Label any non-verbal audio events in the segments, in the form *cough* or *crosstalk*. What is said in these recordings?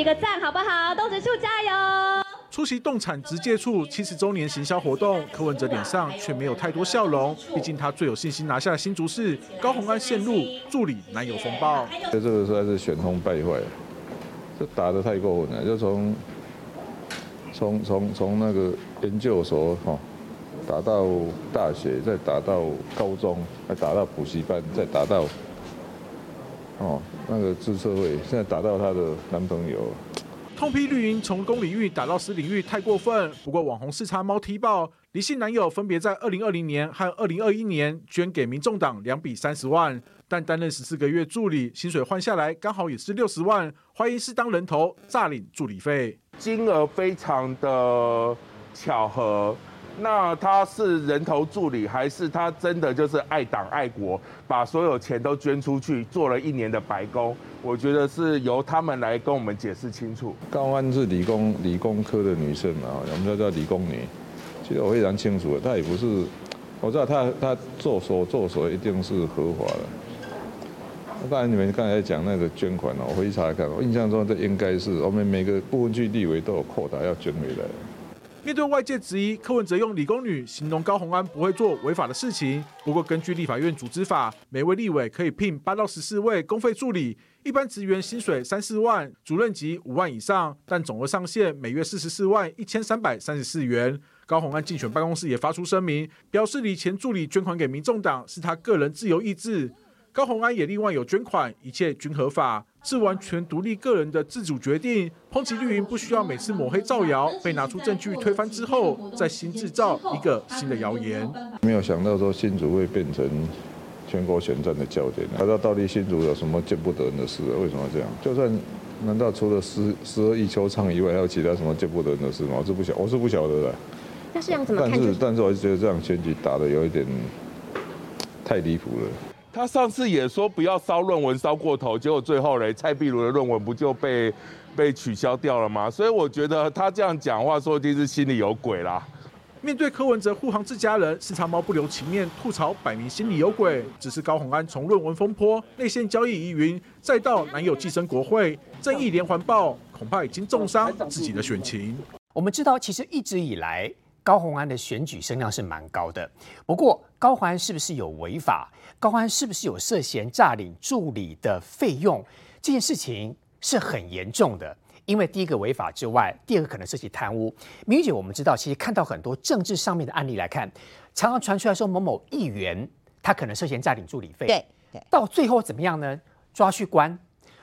比个赞好不好？动植处加油！出席动产直接处七十周年行销活动，柯文哲脸上却没有太多笑容。毕竟他最有信心拿下新竹市，高鸿安线路助理男友风暴。这个实在是旋风败坏，这打得太过分了。就从从从从那个研究所哈，打到大学，再打到高中，再打到补习班，再打到哦那个自测会，现在打到她的男朋友。痛批绿营从公领域打到私领域太过分。不过网红视察猫踢爆，离姓男友分别在二零二零年和二零二一年捐给民众党两笔三十万，但担任十四个月助理，薪水换下来刚好也是六十万，怀疑是当人头诈领助理费，金额非常的巧合。那他是人头助理，还是他真的就是爱党爱国，把所有钱都捐出去，做了一年的白工？我觉得是由他们来跟我们解释清楚。高安是理工理工科的女生嘛，我们叫叫理工女。其实我非常清楚的，她也不是，我知道她她做所做所一定是合法的。当然你们刚才讲那个捐款哦，我回去查看，我印象中这应该是我们每个部分区立委都有扩大要捐回来。面对外界质疑，柯文哲用理工女形容高鸿安不会做违法的事情。不过，根据立法院组织法，每位立委可以聘八到十四位公费助理，一般职员薪水三四万，主任级五万以上，但总额上限每月四十四万一千三百三十四元。高鸿安竞选办公室也发出声明，表示李前助理捐款给民众党是他个人自由意志。高鸿安也另外有捐款，一切均合法，是完全独立个人的自主决定。抨击绿营不需要每次抹黑造谣，被拿出证据推翻之后，再新制造一个新的谣言。没有想到说新竹会变成全国选战的焦点。不知道到底新竹有什么见不得人的事？为什么这样？就算难道除了十十二亿球场以外，还有其他什么见不得人的事吗？我是不晓，我是不晓得的。那是怎么看？但是，但是我是觉得这样选举打的有一点太离谱了。他上次也说不要烧论文烧过头，结果最后嘞，蔡壁如的论文不就被被取消掉了吗？所以我觉得他这样讲话，说一定是心里有鬼啦。面对柯文哲护航自家人，视察猫不留情面，吐槽摆明心里有鬼。只是高鸿安从论文风波、内线交易疑云，再到男友寄生国会、正义连环爆，恐怕已经重伤自己的选情。我们知道，其实一直以来。高鸿安的选举声量是蛮高的，不过高鸿安是不是有违法？高鸿安是不是有涉嫌诈领助理的费用？这件事情是很严重的，因为第一个违法之外，第二个可能涉及贪污。明玉姐，我们知道，其实看到很多政治上面的案例来看，常常传出来说某某议员他可能涉嫌诈领助理费，对对，到最后怎么样呢？抓去关。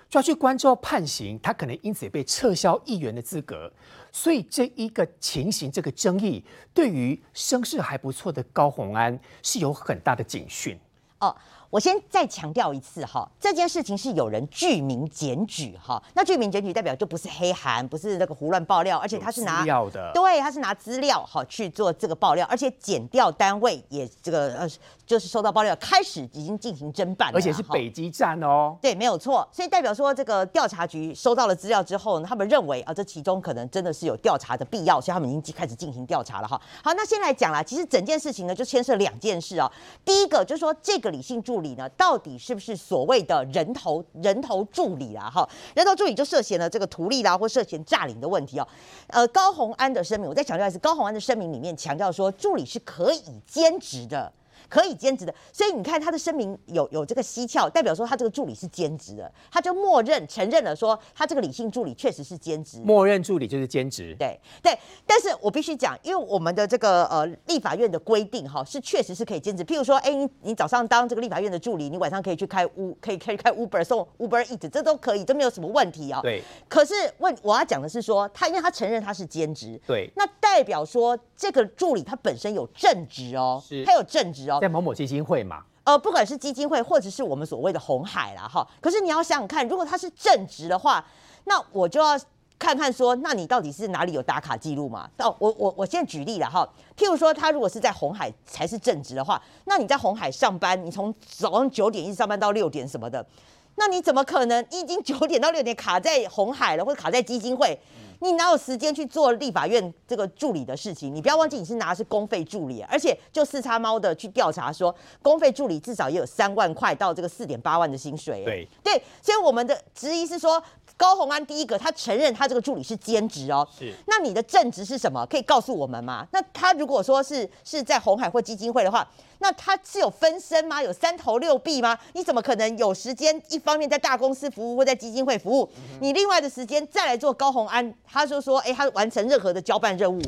抓去关之后判刑，他可能因此也被撤销议员的资格，所以这一个情形，这个争议，对于声势还不错的高洪安是有很大的警讯哦。我先再强调一次哈，这件事情是有人具名检举哈，那具名检举代表就不是黑函，不是那个胡乱爆料，而且他是拿的，对，他是拿资料哈去做这个爆料，而且检调单位也这个呃就是收到爆料，开始已经进行侦办，而且是北极站哦，对，没有错，所以代表说这个调查局收到了资料之后呢，他们认为啊这其中可能真的是有调查的必要，所以他们已经开始进行调查了哈。好，那先来讲啦，其实整件事情呢就牵涉两件事哦，第一个就是说这个理性助。助理呢，到底是不是所谓的人头人头助理啊？哈，人头助理就涉嫌了这个图利啦，或涉嫌诈领的问题哦。呃，高鸿安的声明，我再强调一次，高鸿安的声明里面强调说，助理是可以兼职的。可以兼职的，所以你看他的声明有有这个蹊跷，代表说他这个助理是兼职的，他就默认承认了说他这个理性助理确实是兼职。默认助理就是兼职，对对。但是我必须讲，因为我们的这个呃立法院的规定哈，是确实是可以兼职。譬如说，哎，你你早上当这个立法院的助理，你晚上可以去开乌，可以可以开 Uber 送 Uber Eat，这都可以，都没有什么问题啊。对。可是问我要讲的是说，他因为他承认他是兼职，对，那代表说这个助理他本身有正职哦，是，他有正职哦。在某某基金会嘛，呃，不管是基金会或者是我们所谓的红海啦，哈。可是你要想想看，如果他是正职的话，那我就要看看说，那你到底是哪里有打卡记录嘛？哦，我我我现在举例了哈，譬如说他如果是在红海才是正职的话，那你在红海上班，你从早上九点一直上班到六点什么的，那你怎么可能已经九点到六点卡在红海了，或者卡在基金会？你哪有时间去做立法院这个助理的事情？你不要忘记你是拿的是公费助理，而且就四叉猫的去调查说，公费助理至少也有三万块到这个四点八万的薪水。对对，所以我们的质疑是说，高鸿安第一个他承认他这个助理是兼职哦，是那你的正职是什么？可以告诉我们吗？那他如果说是是在红海或基金会的话，那他是有分身吗？有三头六臂吗？你怎么可能有时间一方面在大公司服务或在基金会服务，你另外的时间再来做高鸿安？他就说，哎，他完成任何的交办任务，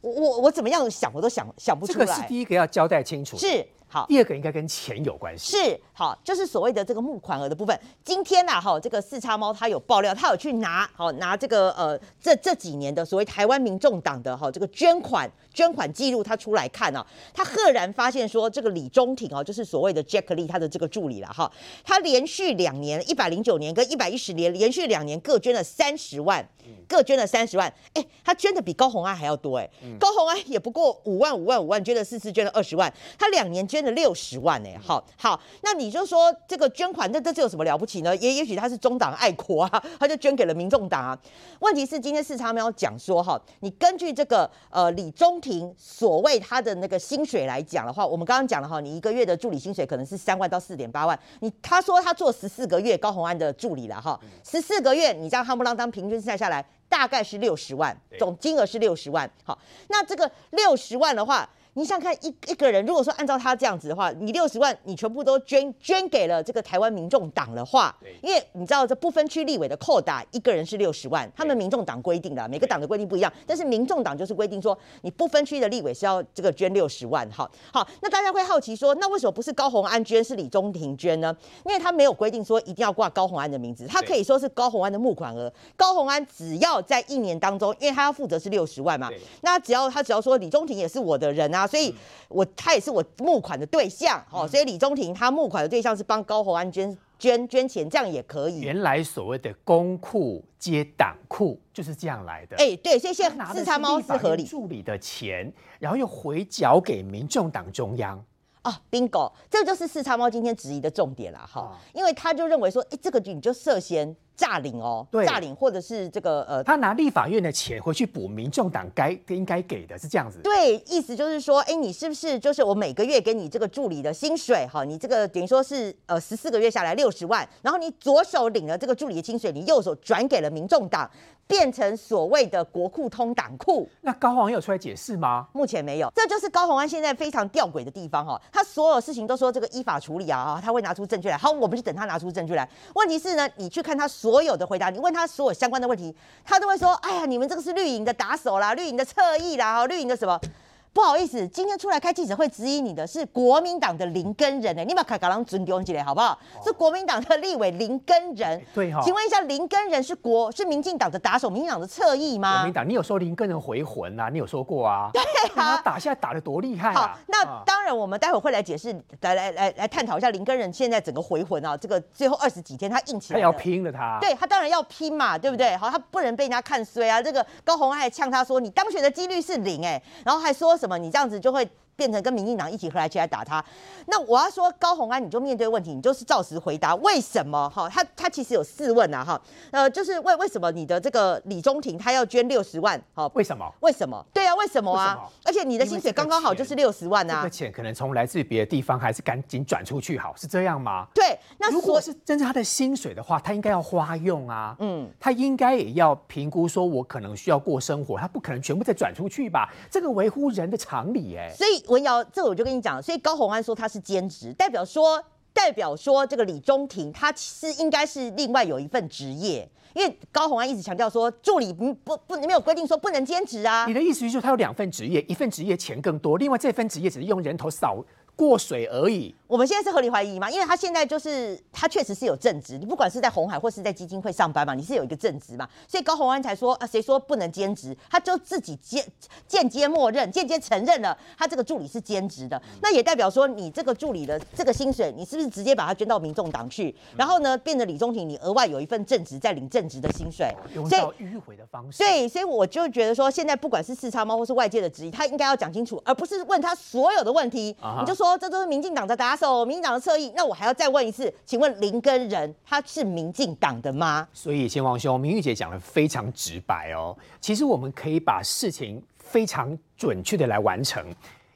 我我我怎么样想我都想想不这个是。第一个要交代清楚。，是好，第二个应该跟钱有关系。是好，就是所谓的这个募款额的部分。今天呐、哈，这个四叉猫它有爆料，它有去拿好拿这个呃这这几年的所谓台湾民众党的哈这个捐款捐款记录，他出来看啊，他赫然发现说这个李中庭哦，就是所谓的 Jack Lee 他的这个助理了哈，他连续两年一百零九年跟一百一十年连续两年各捐了三十万。各捐了三十万，哎、他捐的比高红安还要多哎、高红安也不过五万五万五万，捐了四次捐了二十万，他两年捐了六十万哎、好好，那你就说这个捐款，这这这有什么了不起呢？也也许他是中党爱国啊，*laughs* 他就捐给了民众党啊。问题是今天四叉喵讲说哈，你根据这个呃李中庭所谓他的那个薪水来讲的话，我们刚刚讲了哈，你一个月的助理薪水可能是三万到四点八万，你他说他做十四个月高鸿安的助理了哈，十四个月你这样夯不啷当平均算下来大概是六十万，总金额是六十万。好，那这个六十万的话。你想想看一一个人，如果说按照他这样子的话，你六十万你全部都捐捐给了这个台湾民众党的话，因为你知道这不分区立委的扣打一个人是六十万，他们民众党规定的，每个党的规定不一样，但是民众党就是规定说你不分区的立委是要这个捐六十万，好，好，那大家会好奇说，那为什么不是高红安捐，是李中庭捐呢？因为他没有规定说一定要挂高红安的名字，他可以说是高红安的募款额，高红安只要在一年当中，因为他要负责是六十万嘛，那只要他只要说李中庭也是我的人啊，所以我他也是我募款的对象哦，所以李宗廷他募款的对象是帮高宏安捐捐捐钱，这样也可以。原来所谓的公库接党库就是这样来的。哎、对，所以现他拿的在四叉猫立法是合理助理的钱，然后又回缴给民众党中央。啊，bingo，这就是四叉猫今天质疑的重点啦，哈啊，因为他就认为说，哎、这个你就涉嫌诈领哦，对诈领或者是这个呃他拿立法院的钱回去补民众党该应该给的，是这样子。对，意思就是说，哎，你是不是就是我每个月给你这个助理的薪水哈？你这个等于说是呃十四个月下来六十万，然后你左手领了这个助理的薪水，你右手转给了民众党，变成所谓的国库通党库。那高宏安有出来解释吗？目前没有，这就是高宏安现在非常吊诡的地方哈。他所有事情都说这个依法处理啊，啊他会拿出证据来。好，我们就等他拿出证据来。问题是呢，你去看他所有的回答，你问他所有相关的问题，他都会说：哎呀，你们这个是绿营的打手啦，绿营的侧翼啦，哈，绿营的什么？不好意思，今天出来开记者会质疑你的是国民党的林根人呢、你把卡卡郎尊丢起来好不好？是国民党的立委林根人。对哈请问一下，林根人是国是民进党的打手，民进党的侧翼吗？国民党，你有说林根人回魂啊？你有说过啊？对他打下来打的多厉害好啊！，那啊当然，我们待会会来解释，来来来来探讨一下林根人现在整个回魂啊，这个最后二十几天他硬起来了他要拼了他。对他当然要拼嘛，对不对？好，他不能被人家看衰啊。这个高鸿安还呛他说，你当选的几率是零哎、然后还说什么你这样子就会。变成跟民进党一起合来起来打他，那我要说高鸿安，你就面对问题，你就是照实回答，为什么？哈，他他其实有四问啊，哈，呃，就是为为什么你的这个李中庭他要捐六十万？好，为什么？为什么？对啊，为什么啊？而且你的薪水刚刚好就是六十万啊这个，钱可能从来自于别的地方，还是赶紧转出去好？是这样吗？对，那如果是真正他的薪水的话，他应该要花用啊，嗯嗯，他应该也要评估说，我可能需要过生活，他不可能全部再转出去吧？这个维护人的常理、哎，所以文瑶，这个我就跟你讲，所以高红安说他是兼职，代表说代表说这个李中庭他是应该是另外有一份职业，因为高红安一直强调说助理不不不没有规定说不能兼职啊你，的意思就是他有两份职业，一份职业钱更多，另外这份职业只是用人头扫过水而已。我们现在是合理怀疑吗？因为他现在就是他确实是有正职，你不管是在红海或是在基金会上班嘛，你是有一个正职嘛，所以高鸿安才说啊，谁说不能兼职？他就自己间间接默认、间接承认了他这个助理是兼职的，那也代表说你这个助理的这个薪水，你是不是直接把它捐到民众党去？然后呢，变得李宗廷你额外有一份正职在领正职的薪水，用所以到迂回的方式，对，所以我就觉得说，现在不管是四叉猫或是外界的质疑，他应该要讲清楚，而不是问他所有的问题。你就说说这都是民进党的手，民党的侧翼，那我还要再问一次，请问林根仁他是民进党的吗？所以千王兄，明玉姐讲的非常直白哦。其实我们可以把事情非常准确的来完成，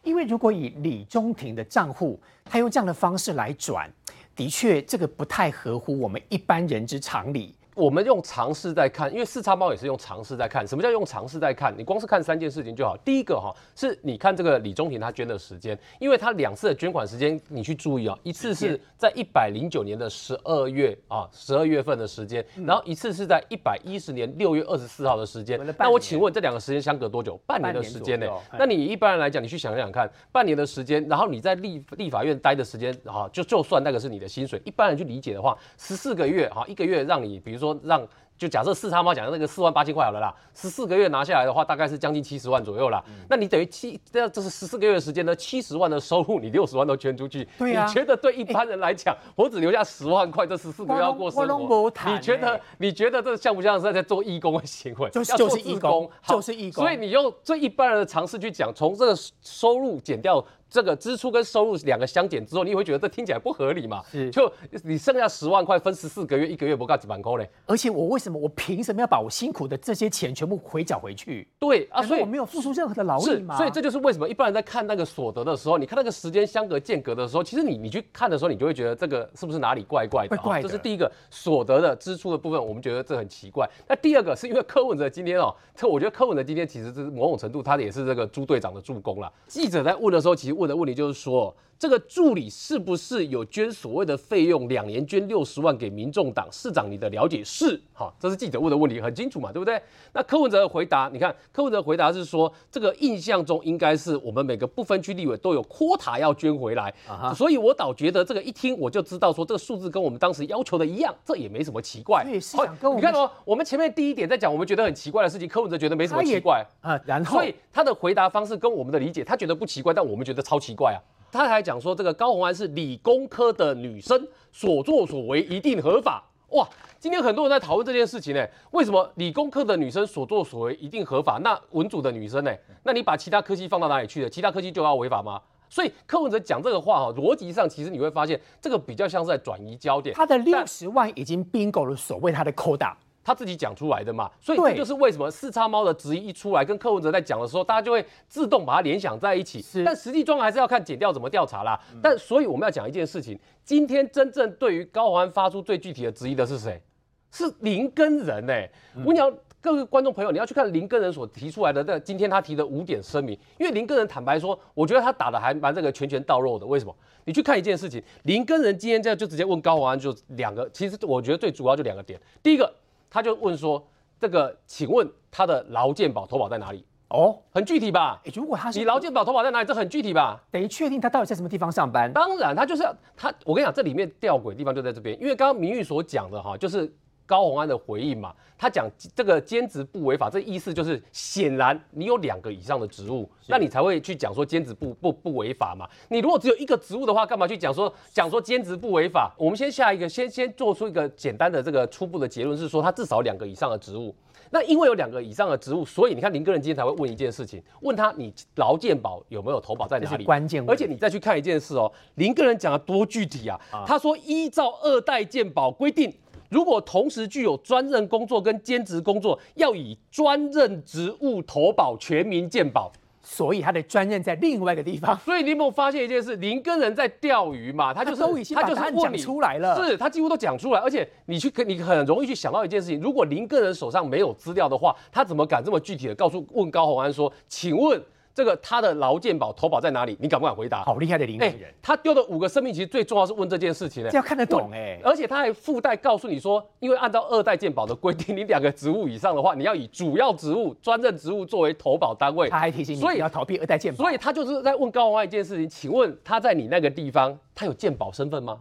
因为如果以李中庭的账户，他用这样的方式来转，的确这个不太合乎我们一般人之常理。我们用尝试在看，因为四叉猫也是用尝试在看。什么叫用尝试在看？你光是看三件事情就好。第一个哈，是你看这个李中庭他捐的时间，因为他两次的捐款时间，你去注意啊，一次是在一百零九年的十二月啊，十二月份的时间，然后一次是在一百一十年六月二十四号的时间。那我请问这两个时间相隔多久？半年的时间呢？那你一般人来讲，你去想想看，半年的时间，然后你在立立法院待的时间啊，就就算那个是你的薪水，一般人去理解的话，十四个月哈，一个月让你，比如说让。就假设四叉猫讲的那个四万八千块好了啦，十四个月拿下来的话，大概是将近七十万左右啦。那你等于七，这这是十四个月的时间呢，七十万的收入，你六十万都捐出去？你觉得对一般人来讲，我只留下十万块，这十四个月要过生活，你觉得你觉得这像不像是在做义工的行为？就是就是义工，就是义工。所以你用最一般人的常识去讲，从这个收入减掉。这个支出跟收入两个相减之后，你会觉得这听起来不合理嘛？是，就你剩下十万块分十四个月，一个月不够几万块嘞。而且我为什么我凭什么要把我辛苦的这些钱全部回缴回去？对啊，所以我没有付出任何的劳力嘛？所以这就是为什么一般人在看那个所得的时候，你看那个时间相隔间隔的时候，其实你你去看的时候，你就会觉得这个是不是哪里怪怪的？怪怪的。这是第一个所得的支出的部分，我们觉得这很奇怪。那第二个是因为柯文哲今天哦，这我觉得柯文哲今天其实是某种程度他也是这个朱队长的助攻了。记者在问的时候，其实我的问题就是说。这个助理是不是有捐所谓的费用？两年捐六十万给民众党市长，你的了解是？哈，这是记者问的问题，很清楚嘛，对不对？那柯文哲的回答，你看柯文哲回答是说，这个印象中应该是我们每个不分区立委都有 quota 要捐回来，所以我倒觉得这个一听我就知道说这个数字跟我们当时要求的一样，这也没什么奇怪。对，是想跟我你看哦，我们前面第一点在讲我们觉得很奇怪的事情，柯文哲觉得没什么奇怪啊，然后所以他的回答方式跟我们的理解，他觉得不奇怪，但我们觉得超奇怪啊。他还讲说，这个高红安是理工科的女生，所作所为一定合法。哇，今天很多人在讨论这件事情呢。为什么理工科的女生所作所为一定合法？那文组的女生呢？那你把其他科技放到哪里去了？其他科技就要违法吗？所以柯文哲讲这个话哈，逻辑上其实你会发现，这个比较像是在转移焦点。他的六十万已经 bingo 了所谓他的 quota。他自己讲出来的嘛，所以这就是为什么四叉猫的质疑一出来，跟柯文哲在讲的时候，大家就会自动把它联想在一起。是，但实际状况还是要看检调怎么调查啦。但所以我们要讲一件事情，今天真正对于高环发出最具体的质疑的是谁？是林根人哎。我讲各位观众朋友，你要去看林根人所提出来的，那今天他提的五点声明，因为林根人坦白说，我觉得他打的还蛮这个拳拳到肉的。为什么？你去看一件事情，林根人今天这样就直接问高宏安，就两个，其实我觉得最主要就两个点，第一个。他就问说：“这个，请问他的劳健保投保在哪里？哦，很具体吧？如果他是你劳健保投保在哪里，这很具体吧？等于确定他到底在什么地方上班？当然，他就是他。我跟你讲，这里面吊诡的地方就在这边，因为刚刚明玉所讲的哈，就是。”高鸿安的回应嘛，他讲这个兼职不违法，这意思就是显然你有两个以上的职务，那你才会去讲说兼职不不不违法嘛。你如果只有一个职务的话，干嘛去讲说讲说兼职不违法？我们先下一个，先先做出一个简单的这个初步的结论，是说他至少两个以上的职务。那因为有两个以上的职务，所以你看林个人今天才会问一件事情，问他你劳健保有没有投保在哪里？关键。而且你再去看一件事哦，林个人讲的多具体啊，他说依照二代健保规定。如果同时具有专任工作跟兼职工作，要以专任职务投保全民健保，所以他的专任在另外一个地方。所以你有没有发现一件事？林根人在钓鱼嘛，他就是他就是讲出来了，是他几乎都讲出来，而且你去你很容易去想到一件事情：如果林根人手上没有资料的话，他怎么敢这么具体的告诉问高鸿安说，请问？这个他的劳健保投保在哪里？你敢不敢回答？好厉害的林人，他丢的五个生命其实最重要是问这件事情呢，这要看得懂哎。而且他还附带告诉你说，因为按照二代健保的规定，你两个职务以上的话，你要以主要职务、专任职务作为投保单位。他还提醒你，所以要逃避二代健保。所以他就是在问高宏安一件事情，请问他在你那个地方，他有健保身份吗？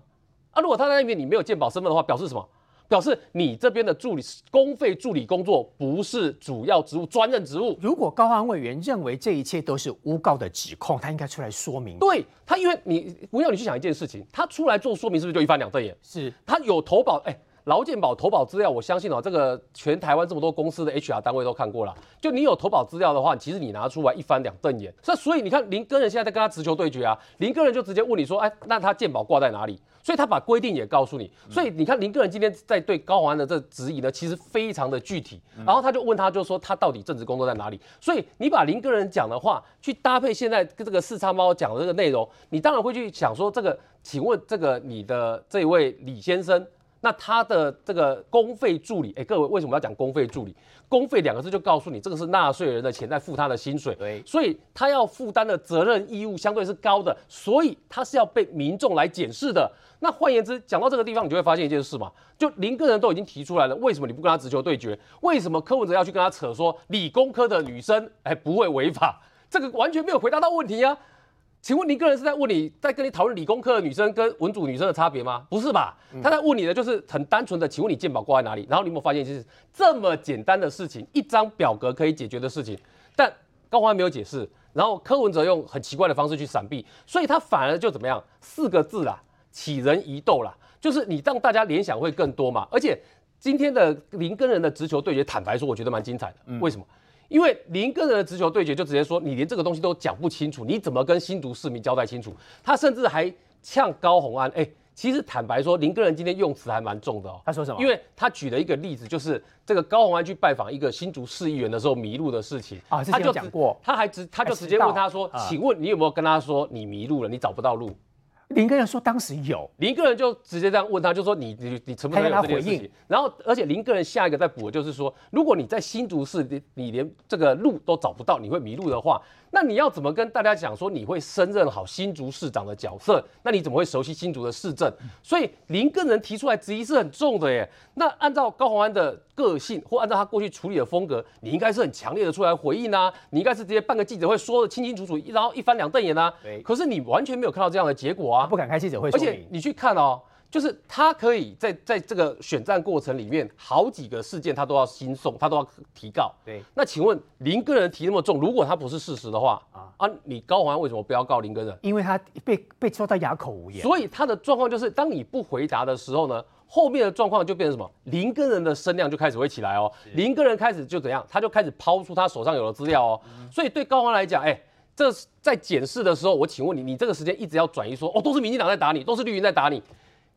啊，如果他在那边你没有健保身份的话，表示什么？表示你这边的助理公费助理工作不是主要职务专任职务。如果高安委员认为这一切都是诬告的指控，他应该出来说明。对他，因为你不要你去想一件事情，他出来做说明是不是就一翻两瞪眼？是他有投保，哎，劳健保投保资料，我相信哦，这个全台湾这么多公司的 HR 单位都看过了。就你有投保资料的话，其实你拿出来一翻两瞪眼。那所以你看林根人现在在跟他直球对决啊，林根人就直接问你说，哎，那他健保挂在哪里？所以他把规定也告诉你。所以你看林根人今天在对高宏安的这质疑呢，其实非常的具体。然后他就问他，就说他到底正职工作在哪里？所以你把林根人讲的话去搭配现在跟这个四叉猫讲的这个内容，你当然会去想说，这个，请问这个你的这位李先生。那他的这个公费助理，哎，各位为什么要讲公费助理？公费两个字就告诉你，这个是纳税人的钱在付他的薪水，对，所以他要负担的责任义务相对是高的，所以他是要被民众来检视的。那换言之，讲到这个地方，你就会发现一件事嘛，就林个人都已经提出来了，为什么你不跟他直球对决？为什么柯文哲要去跟他扯说理工科的女生哎不会违法？这个完全没有回答到问题啊。请问你个人是在问你在跟你讨论理工科的女生跟文组女生的差别吗？不是吧？他在问你的就是很单纯的，请问你健保挂在哪里？然后你有没有发现，就是这么简单的事情，一张表格可以解决的事情，但高欢没有解释，然后柯文哲用很奇怪的方式去闪避，所以他反而就怎么样？四个字啦，起人疑窦啦，就是你让大家联想会更多嘛。而且今天的林跟人的直球对决，坦白说，我觉得蛮精彩的。为什么？因为林个人的直球对决就直接说，你连这个东西都讲不清楚，你怎么跟新竹市民交代清楚？他甚至还呛高红安，哎，其实坦白说，林个人今天用词还蛮重的哦。他说什么？因为他举了一个例子，就是这个高红安去拜访一个新竹市议员的时候迷路的事情啊，他就讲过，他还直他就直接问他说，请问你有没有跟他说你迷路了，你找不到路？林根人说当时有，林根人就直接这样问他，就说你你你承不承认这件事情？然后而且林根人下一个再补的，就是说，如果你在新竹市，你你连这个路都找不到，你会迷路的话。那你要怎么跟大家讲说你会胜任好新竹市长的角色？那你怎么会熟悉新竹的市政？所以林根人提出来质疑是很重的耶。那按照高鸿安的个性，或按照他过去处理的风格，你应该是很强烈的出来回应啊，你应该是直接办个记者会，说的清清楚楚，然后一翻两瞪眼啊。可是你完全没有看到这样的结果啊，不敢开记者会。而且你去看哦。就是他可以在在这个选战过程里面，好几个事件他都要新送，他都要提告。对，那请问林个人提那么重，如果他不是事实的话，啊啊，你高环为什么不要告林个人？因为他被被说到哑口无言。所以他的状况就是，当你不回答的时候呢，后面的状况就变成什么？林个人的声量就开始会起来哦。林个人开始就怎样？他就开始抛出他手上有的资料哦。所以对高环来讲，哎，这在检视的时候，我请问你，你这个时间一直要转移说，哦，都是民进党在打你，都是绿营在打你。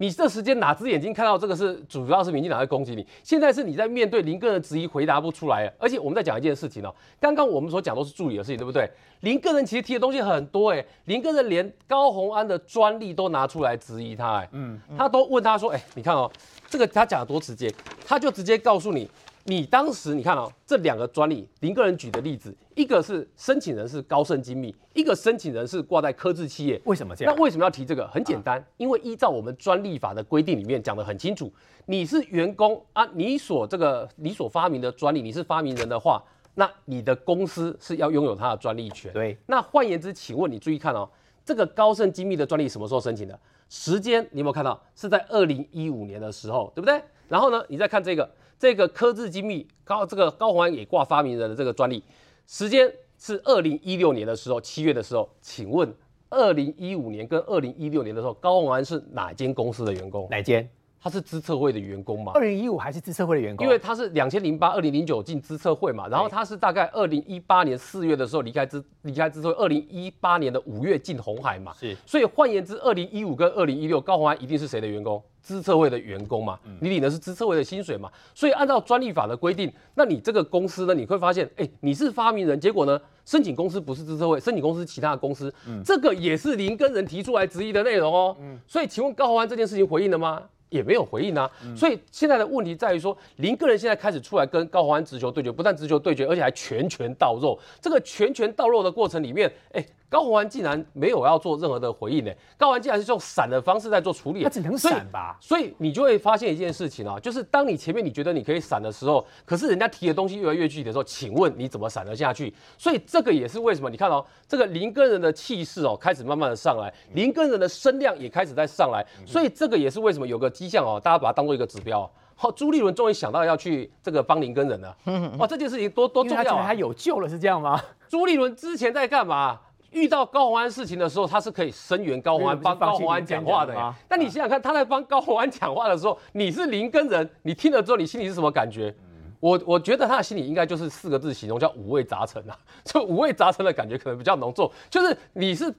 你这时间哪只眼睛看到这个是主要是民进党在攻击你？现在是你在面对林个人质疑回答不出来，而且我们在讲一件事情哦，刚刚我们所讲都是助理的事情，对不对？林个人其实提的东西很多哎，林个人连高宏安的专利都拿出来质疑他哎，嗯，他都问他说，哎，你看哦，这个他讲的多直接，他就直接告诉你。你当时你看哦，这两个专利，林个人举的例子，一个是申请人是高盛精密，一个申请人是挂在科智企业。为什么这样？那为什么要提这个？很简单，因为依照我们专利法的规定里面讲得很清楚，你是员工啊，你所这个你所发明的专利，你是发明人的话，那你的公司是要拥有它的专利权。对。那换言之，请问你注意看哦，这个高盛精密的专利什么时候申请的？时间你有没有看到？是在二零一五年的时候，对不对？然后呢，你再看这个。这个科智精密高这个高宏安也挂发明人的这个专利，时间是二零一六年的时候，七月的时候，请问二零一五年跟二零一六年的时候，高宏安是哪间公司的员工？哪间？他是资策会的员工嘛？二零一五还是资策会的员工？因为他是两千零八、二零零九进资策会嘛，然后他是大概二零一八年四月的时候离开资离开资策会，二零一八年的五月进红海嘛。是，所以换言之，二零一五跟二零一六，高宏安一定是谁的员工？资策会的员工嘛，你领的是资策会的薪水嘛，所以按照专利法的规定，那你这个公司呢，你会发现，哎，你是发明人，结果呢，申请公司不是资策会，申请公司其他的公司，这个也是林根人提出来质疑的内容哦。所以，请问高宏安这件事情回应了吗？也没有回应啊。所以现在的问题在于说，林个人现在开始出来跟高华安直球对决，不但直球对决，而且还拳拳到肉。这个拳拳到肉的过程里面，哎。高宏安竟然没有要做任何的回应呢？高宏安竟然是用闪的方式在做处理，他只能闪吧？所以你就会发现一件事情啊，就是当你前面你觉得你可以闪的时候，可是人家提的东西越来越具体的时候，请问你怎么闪得下去？所以这个也是为什么你看哦这个林根人的气势哦，开始慢慢的上来，林根人的声量也开始在上来，所以这个也是为什么有个迹象哦，大家把它当做一个指标。好，朱立伦终于想到要去这个帮林根人了，哇，这件事情多多重要啊！他有救了是这样吗？朱立伦之前在干嘛？遇到高虹安事情的时候，他是可以声援高虹安，帮高虹安讲话的。但你想想看，他在帮高虹安讲话的时候，你是林根人，你听了之后，你心里是什么感觉？我我觉得他的心里应该就是四个字形容，叫五味杂陈啊。*laughs* 就五味杂陈的感觉可能比较浓重，就是你是。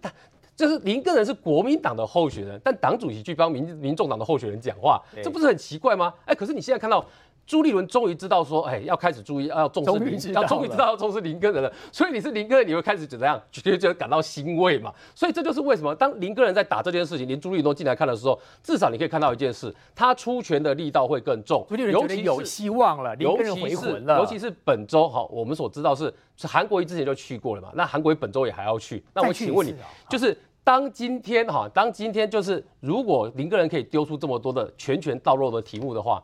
就是林根人是国民党的候选人，但党主席去帮民民众党的候选人讲话，这不是很奇怪吗？哎，可是你现在看到朱立伦终于知道说，哎，要开始注意，要重视林要终于知道要重视林根人了。所以你是林根人，你会开始怎么样？觉得觉得感到欣慰嘛？所以这就是为什么当林根人在打这件事情，连朱立伦都进来看的时候，至少你可以看到一件事，他出拳的力道会更重，朱立伦觉得有希望了，林人回魂了，尤其是本周哈，我们所知道是是韩国瑜之前就去过了嘛，那韩国瑜本周也还要去。那我请问你就是当今天哈，当今天就是如果林个人可以丢出这么多的拳拳到肉的题目的话，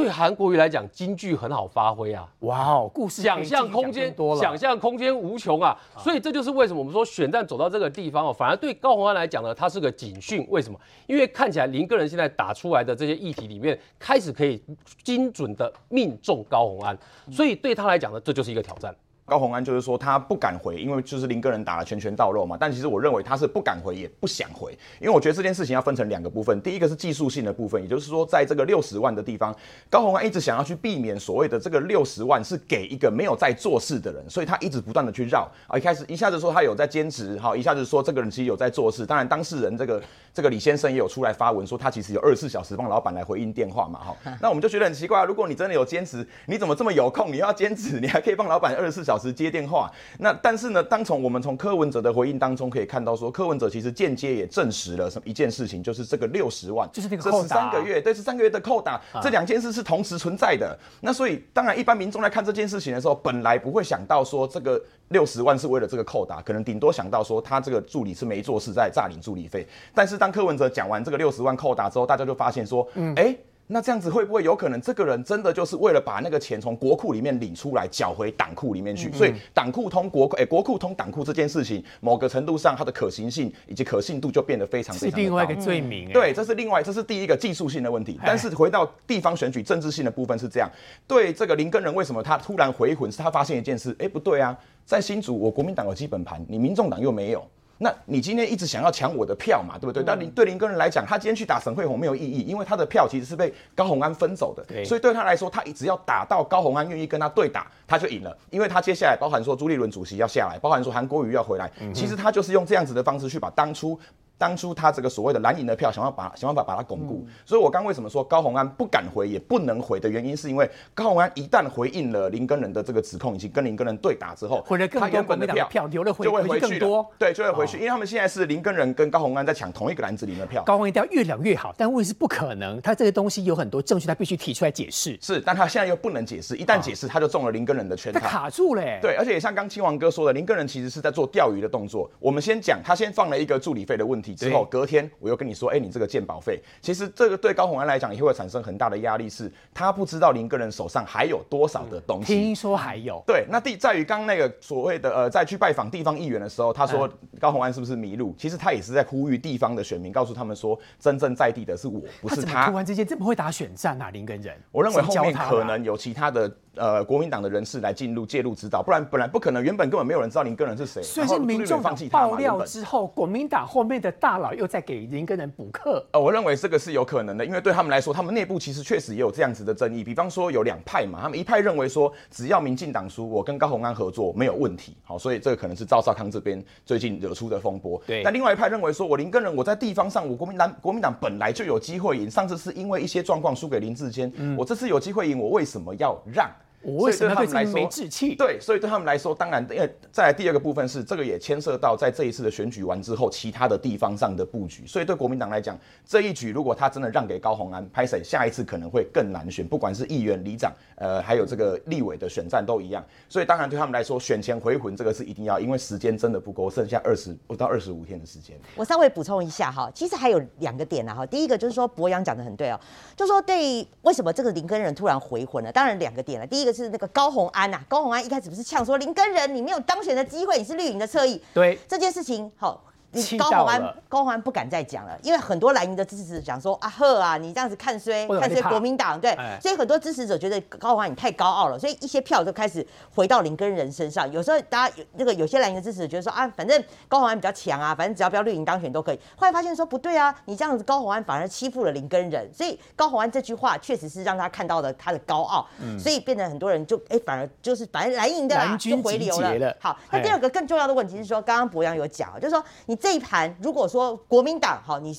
对韩国瑜来讲，京剧很好发挥啊。哇哦，故事想象空间多了，想象空间无穷啊！所以这就是为什么我们说选战走到这个地方哦，反而对高鸿安来讲呢，他是个警讯。为什么？因为看起来林个人现在打出来的这些议题里面，开始可以精准的命中高鸿安，所以对他来讲呢，这就是一个挑战。高虹安就是说他不敢回，因为就是林个人打了拳拳到肉嘛。但其实我认为他是不敢回，也不想回，因为我觉得这件事情要分成两个部分。第一个是技术性的部分，也就是说，在这个六十万的地方，高虹安一直想要去避免所谓的这个六十万是给一个没有在做事的人，所以他一直不断的去绕啊。一开始一下子说他有在兼职，哈，一下子说这个人其实有在做事。当然，当事人这个这个李先生也有出来发文说，他其实有二十四小时帮老板来回应电话嘛，哈。*laughs* 那我们就觉得很奇怪，如果你真的有兼职，你怎么这么有空？你要兼职，你还可以帮老板二十四小时接电话。那但是呢，当从我们从柯文哲的回应当中可以看到说，柯文哲其实间接也证实了什么一件事情，就是这个六十万，就是那个这十扣打三个月，对，是三个月的扣打，这两件事是同时存在的。那所以当然一般民众来看这件事情的时候，本来不会想到说这个六十万是为了这个扣打，可能顶多想到说他这个助理是没做事在诈领助理费。但是当柯文哲讲完这个六十万扣打之后，大家就发现说，哎、那这样子会不会有可能，这个人真的就是为了把那个钱从国库里面领出来，缴回党库里面去？所以党库通国库，哎、国库通党库这件事情，某个程度上它的可行性以及可信度就变得非常非是常的高另外一个罪名，哎对，这是另外，这是第一个技术性的问题。但是回到地方选举政治性的部分是这样，对这个林根人为什么他突然回魂？是他发现一件事，哎，不对啊，在新竹我国民党有基本盘，你民众党又没有。那你今天一直想要抢我的票嘛，对不对？但林对林根人来讲，他今天去打沈惠红没有意义，因为他的票其实是被高鸿安分走的，所以对他来说，他只要打到高鸿安愿意跟他对打，他就赢了，因为他接下来包含说朱立伦主席要下来，包含说韩国瑜要回来，其实他就是用这样子的方式去把当初。当初他这个所谓的蓝营的票，想要把想办法把它巩固，所以我刚为什么说高虹安不敢回也不能回的原因，是因为高虹安一旦回应了林根人的这个指控，以及跟林根人对打之后，回了更多本的国民党的票留了回就会回去多。对，就会回去，哦。因为他们现在是林根人跟高虹安在抢同一个篮子里的票，高虹一定要越讲越好，但问题是不可能，他这个东西有很多证据，他必须提出来解释，是，但他现在又不能解释，一旦解释他就中了林根人的圈套。他套。卡住嘞。对，而且也像刚亲王哥说的，林根人其实是在做钓鱼的动作。我们先讲，他先放了一个助理费的问题，之后隔天我又跟你说，哎、你这个鉴保费，其实这个对高虹安来讲也会产生很大的压力，是他不知道林根人手上还有多少的东西。听说还有，对，那第在于刚那个所谓的呃，在去拜访地方议员的时候，他说高虹安是不是迷路？其实他也是在呼吁地方的选民，告诉他们说，真正在地的是我，不是他他突。然之间这么会打选战啊？林根人，我认为后面可能有其他的呃国民党的人士来进入介入指导，不然本来不可能，原本根本没有人知道林根人是谁。所以是民众党放弃他爆料之后，国民党后面的大佬又在给林根人补课。呃，我认为这个是有可能的，因为对他们来说，他们内部其实确实也有这样子的争议。比方说有两派嘛，他们一派认为说，只要民进党输，我跟高鸿安合作没有问题，好，所以这个可能是赵少康这边最近惹出的风波。对但另外一派认为说，我林根人我在地方上，我国民党国民党本来就有机会赢，上次是因为一些状况输给林志坚，我这次有机会赢，我为什么要让？嗯我为什么要所以他们来说没志气？对，所以对他们来说，当然，因为再来第二个部分是这个也牵涉到在这一次的选举完之后，其他的地方上的布局。所以对国民党来讲，这一局如果他真的让给高鸿安，拍谁下一次可能会更难选，不管是议员、里长，呃，还有这个立委的选战都一样。所以当然对他们来说，选前回魂这个是一定要，因为时间真的不够，剩下二十不到二十五天的时间。我稍微补充一下哈，其实还有两个点啊哈。第一个就是说博洋讲的很对哦，就说对为什么这个林根人突然回魂了？当然两个点了，第一个是那个高红安呐、高红安一开始不是呛说林根人你没有当选的机会，你是绿营的侧翼，对，这件事情好。你高宏安高宏安不敢再讲了，因为很多蓝营的支持者讲说啊呵啊，你这样子看衰看衰国民党，对哎，所以很多支持者觉得高宏安你太高傲了，所以一些票就开始回到林根人身上。有时候大家有那个有些蓝营的支持者觉得说啊，反正高宏安比较强啊，反正只要不要绿营当选都可以。后来发现说不对啊，你这样子高宏安反而欺负了林根人，所以高宏安这句话确实是让他看到了他的高傲，所以变得很多人就哎反而就是反正蓝营的啦就回流了好，那第二个更重要的问题是说，刚刚博洋有讲，就是说你这一盘如果说国民党好，你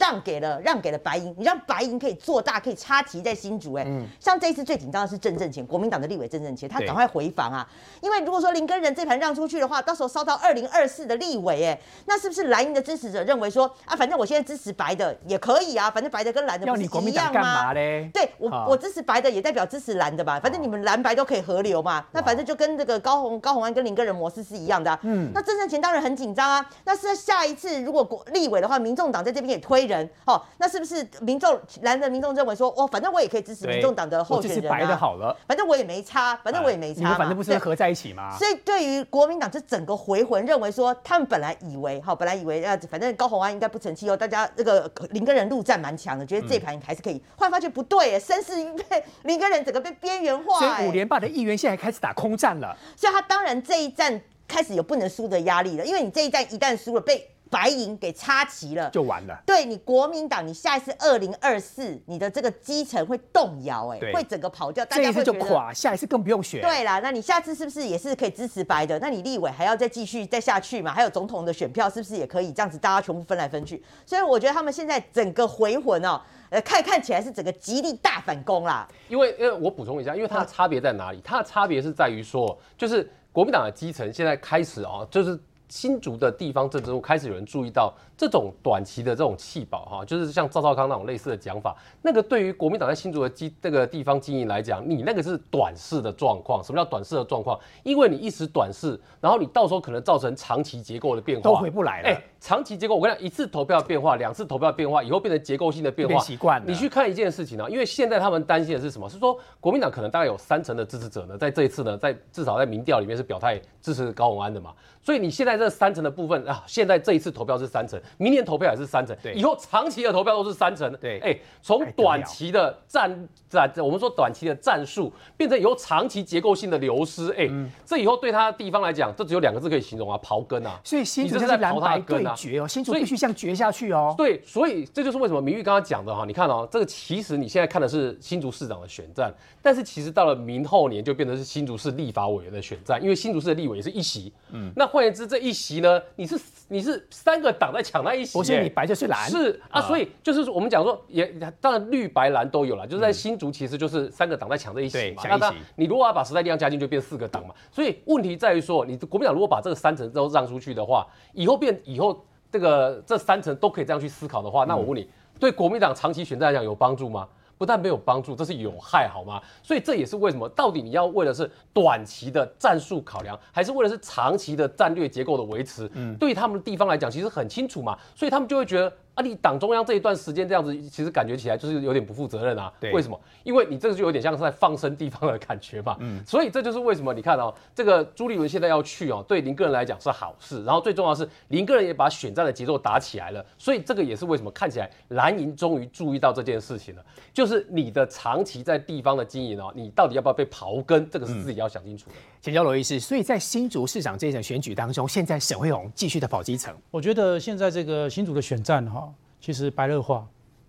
让给了让给了白银，你让白银可以做大，可以插旗在新竹，哎、像这一次最紧张的是郑正前，国民党的立委郑正前，他对赶快回防啊，因为如果说林根人这盘让出去的话，到时候烧到二零二四的立委，哎，那是不是蓝营的支持者认为说啊，反正我现在支持白的也可以啊，反正白的跟蓝的不是一样党干嘛吗？嘞？对我，啊我支持白的也代表支持蓝的吧，反正你们蓝白都可以合流嘛。那反正就跟这个高红高红安跟林根人模式是一样的、啊。嗯，那郑正前当然很紧张啊。那是下一次如果国立委的话，民众党在这边也推人，哦，那是不是民众蓝的民众认为说，哦，反正我也可以支持民众党的候选人、啊，持白的好了，反正我也没差，反正我也没差嘛。你们反正不是合在一起吗？所以对于国民党这整个回魂，认为说他们本来以为哈，本来以为呃，反正高虹安应该不成器哦，大家这个林根人陆战蛮强的，觉得这盘还是可以。后来发现不对耶，声势被林根人整个被边缘化所哎，以五连霸的议员现在开始打空战了。所以他当然这一战开始有不能输的压力了，因为你这一战一旦输了，被白银给插旗了。就完了。对你国民党，你下一次二零二四，你的这个基层会动摇，哎，会整个跑掉，大这一次家会就垮，下一次更不用选。对啦，那你下次是不是也是可以支持白的？那你立委还要再继续再下去嘛？还有总统的选票是不是也可以这样子，大家全部分来分去？所以我觉得他们现在整个回魂哦，呃，看看起来是整个极力大反攻啦。因为因为我补充一下，因为它的差别在哪里？它的差别是在于说，就是国民党的基层现在开始啊、就是新竹的地方政治开始有人注意到这种短期的这种弃保哈、就是像赵少康那种类似的讲法，那个对于国民党在新竹的基这个地方经营来讲，你那个是短视的状况。什么叫短视的状况？因为你一时短视，然后你到时候可能造成长期结构的变化，都回不来了哎长期结构，我跟你讲，一次投票变化，两次投票变化，以后变成结构性的变化，习惯了你去看一件事情呢、因为现在他们担心的是什么？是说国民党可能大概有三成的支持者呢，在这一次呢，在至少在民调里面是表态支持高虹安的嘛。所以你现在这三成的部分啊，现在这一次投票是三成，明年投票也是三成，对以后长期的投票都是三成。对哎，从短期的战战，我们说短期的战术，变成以后长期结构性的流失。哎，嗯这以后对他地方来讲，这只有两个字可以形容啊，刨根啊。所以新你竹现在是蓝这是在刨他白的根啊对决哦，新竹所以必须这样决下去哦。对，所以这就是为什么明玉刚刚讲的哈，你看哦，这个其实你现在看的是新竹市长的选战，但是其实到了明后年就变成是新竹市立法委员的选战，因为新竹市的立委也是一席，嗯，那换言之，这一席呢，你是你是三个党在抢那一席耶，不是你白就是蓝，是啊，所以就是我们讲说，也当然绿白蓝都有了，就是在新竹其实就是三个党在抢这一席嘛。那你如果要把时代力量加进，就变四个党嘛。所以问题在于说，你国民党如果把这个三层都让出去的话，以后变以后这个这三层都可以这样去思考的话，那我问你，对国民党长期选战来讲有帮助吗？不但没有帮助，这是有害，好吗？所以这也是为什么，到底你要为的是短期的战术考量，还是为的是长期的战略结构的维持？嗯，对于他们的地方来讲，其实很清楚嘛，所以他们就会觉得啊，你党中央这一段时间这样子，其实感觉起来就是有点不负责任啊。对为什么？因为你这个就有点像是在放生地方的感觉嘛。嗯，所以这就是为什么你看哦，这个朱立伦现在要去哦，对林个人来讲是好事，然后最重要的是林个人也把选战的节奏打起来了，所以这个也是为什么看起来蓝营终于注意到这件事情了，就是你的长期在地方的经营哦，你到底要不要被刨根，这个是自己要想清楚的。请教罗医师，所以在新竹市长这一场选举当中，现在沈惠宏继续的跑基层，我觉得现在这个新竹的选战哈，其实白热化。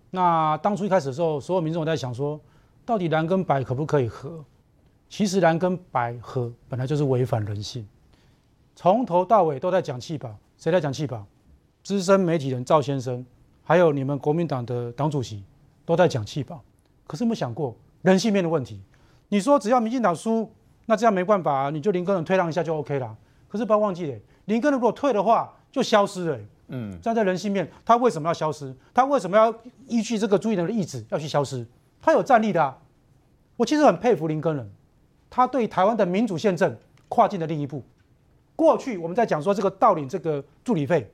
那当初一开始的时候，所有民众都在想说，到底蓝跟白可不可以合？其实蓝跟白合本来就是违反人性，从头到尾都在讲气保，谁在讲气保？资深媒体人赵先生，还有你们国民党的党主席都在讲气保。可是有没有想过人性面的问题？你说只要民进党输，那这样没办法、啊，你就林根人退让一下就 OK 啦。可是不要忘记了，林根人如果退的话，就消失了、嗯，站在人性面，他为什么要消失？他为什么要依据这个朱立伦的意志要去消失？他有战力的啊。我其实很佩服林根人，他对台湾的民主宪政跨进了另一步。过去我们在讲说这个盗领这个助理费，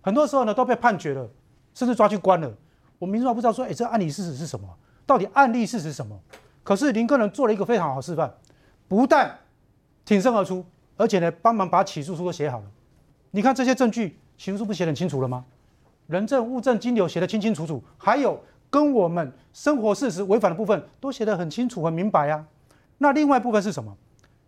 很多时候呢都被判决了，甚至抓去关了。我们民众还不知道说，哎，这案例事实是什么？到底案例事实是什么？可是林根人做了一个非常好的示范，不但挺身而出，而且呢帮忙把起诉书都写好了。你看这些证据起诉书不写得很清楚了吗？人证、物证、金流写得清清楚楚，还有跟我们生活事实违反的部分都写得很清楚、很明白啊。那另外一部分是什么？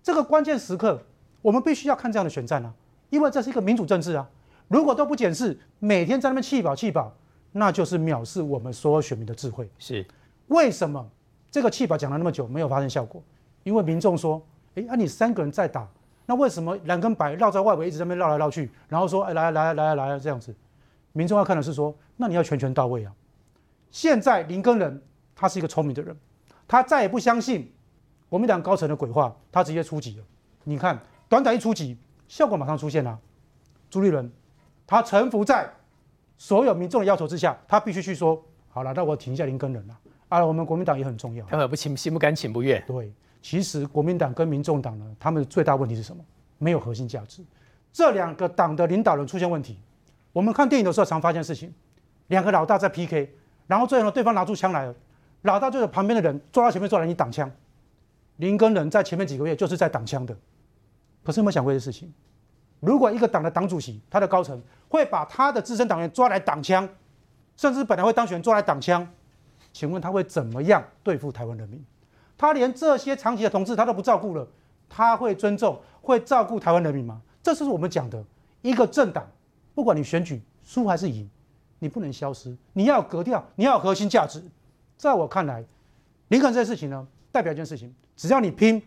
这个关键时刻，我们必须要看这样的选战啊，因为这是一个民主政治啊。如果都不检视，每天在那边气保气保，那就是藐视我们所有选民的智慧。是为什么这个气保讲了那么久没有发生效果？因为民众说，哎，啊你三个人在打，那为什么蓝跟白绕在外围一直在那边绕来绕去，然后说，哎来来来来来这样子？民众要看的是说，那你要全权到位啊。现在林根人他是一个聪明的人，他再也不相信国民党高层的鬼话，他直接出击了。你看，短短一出击，效果马上出现了。朱立伦他臣服在所有民众的要求之下，他必须去说，好了，那我停一下林根人了。啊，我们国民党也很重要。他们不情心不甘情不愿。对，其实国民党跟民众党呢，他们的最大问题是什么？没有核心价值。这两个党的领导人出现问题，我们看电影的时候常发现事情，两个老大在 PK，然后最后呢，对方拿出枪来了，老大就在旁边的人抓到前面抓来你挡枪。林根人在前面几个月就是在挡枪的，可是有没有想过一件事情？如果一个党的党主席，他的高层会把他的资深党员抓来挡枪，甚至本来会当选抓来挡枪，请问他会怎么样对付台湾人民？他连这些长期的同志他都不照顾了，他会尊重、会照顾台湾人民吗？这是我们讲的一个政党，不管你选举输还是赢，你不能消失，你要格调，你要核心价值。在我看来，林肯这件事情呢，代表一件事情：只要你拼，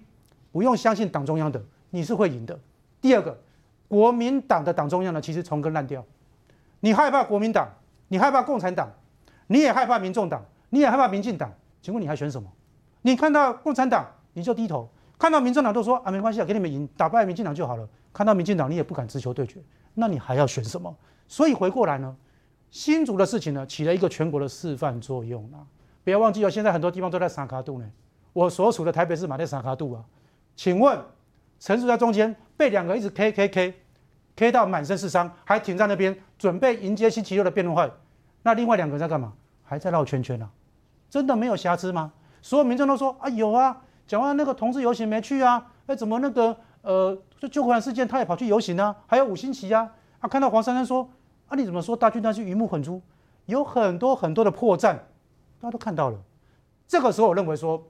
不用相信党中央的，你是会赢的。第二个，国民党的党中央呢，其实从根烂掉。你害怕国民党，你害怕共产党，你也害怕民众党，你也害怕民进党。请问你还选什么？你看到共产党你就低头，看到民众党都说啊没关系啊，给你们赢，打败民进党就好了。看到民进党你也不敢直球对决，那你还要选什么？所以回过来呢，新竹的事情呢，起了一个全国的示范作用啊。不要忘记哦，现在很多地方都在撒卡度呢。我所属的台北市马在撒卡度啊。请问陈述在中间被两个一直 K K K K 到满身是伤，还停在那边准备迎接星期六的辩论会。那另外两个在干嘛？还在绕圈圈呢？真的没有瑕疵吗？所有民众都说啊有啊，蒋万安那个同志游行没去啊？哎，怎么那个呃，就救国团事件他也跑去游行啊？还有五星旗啊？啊，看到黄珊珊说啊，你怎么说大军团是鱼目混珠？有很多很多的破绽。大家都看到了，这个时候我认为说，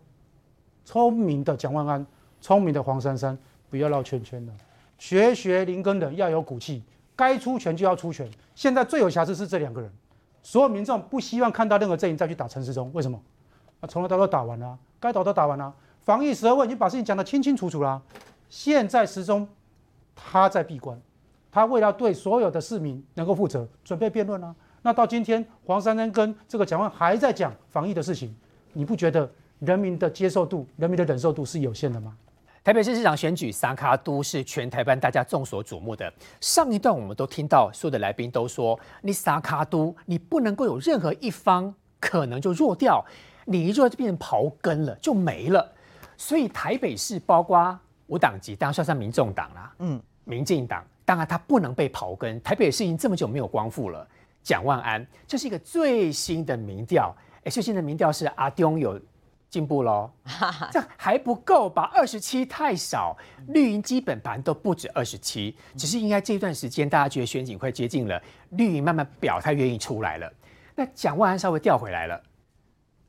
聪明的蒋万安，聪明的黄珊珊，不要绕圈圈了，学学林根人要有骨气，该出拳就要出拳。现在最有瑕疵是这两个人，所有民众不希望看到任何阵营再去打陈时中，为什么？啊，从头到尾打完了，该打都打完了，防疫十二问已经把事情讲得清清楚楚了。现在时钟他在闭关，他为了对所有的市民能够负责，准备辩论了。那到今天，黄珊珊跟这个蒋万还在讲防疫的事情，你不觉得人民的接受度、人民的忍受度是有限的吗？台北市市长选举，萨卡都是全台湾大家众所瞩目的。上一段我们都听到，所有的来宾都说，你萨卡都，你不能够有任何一方可能就弱掉，你一做就变成刨根了，就没了。所以台北市包括五党籍，当然算上民众党啦，嗯，民进党，当然它不能被刨根。台北市已经这么久没有光复了。蒋万安，这是一个最新的民调，哎，最新的民调是阿东有进步喽，*laughs* 这还不够吧？二十七太少，绿营基本盘都不止二十七，只是应该这段时间大家觉得选景快接近了，绿营慢慢表态愿意出来了，那蒋万安稍微调回来了，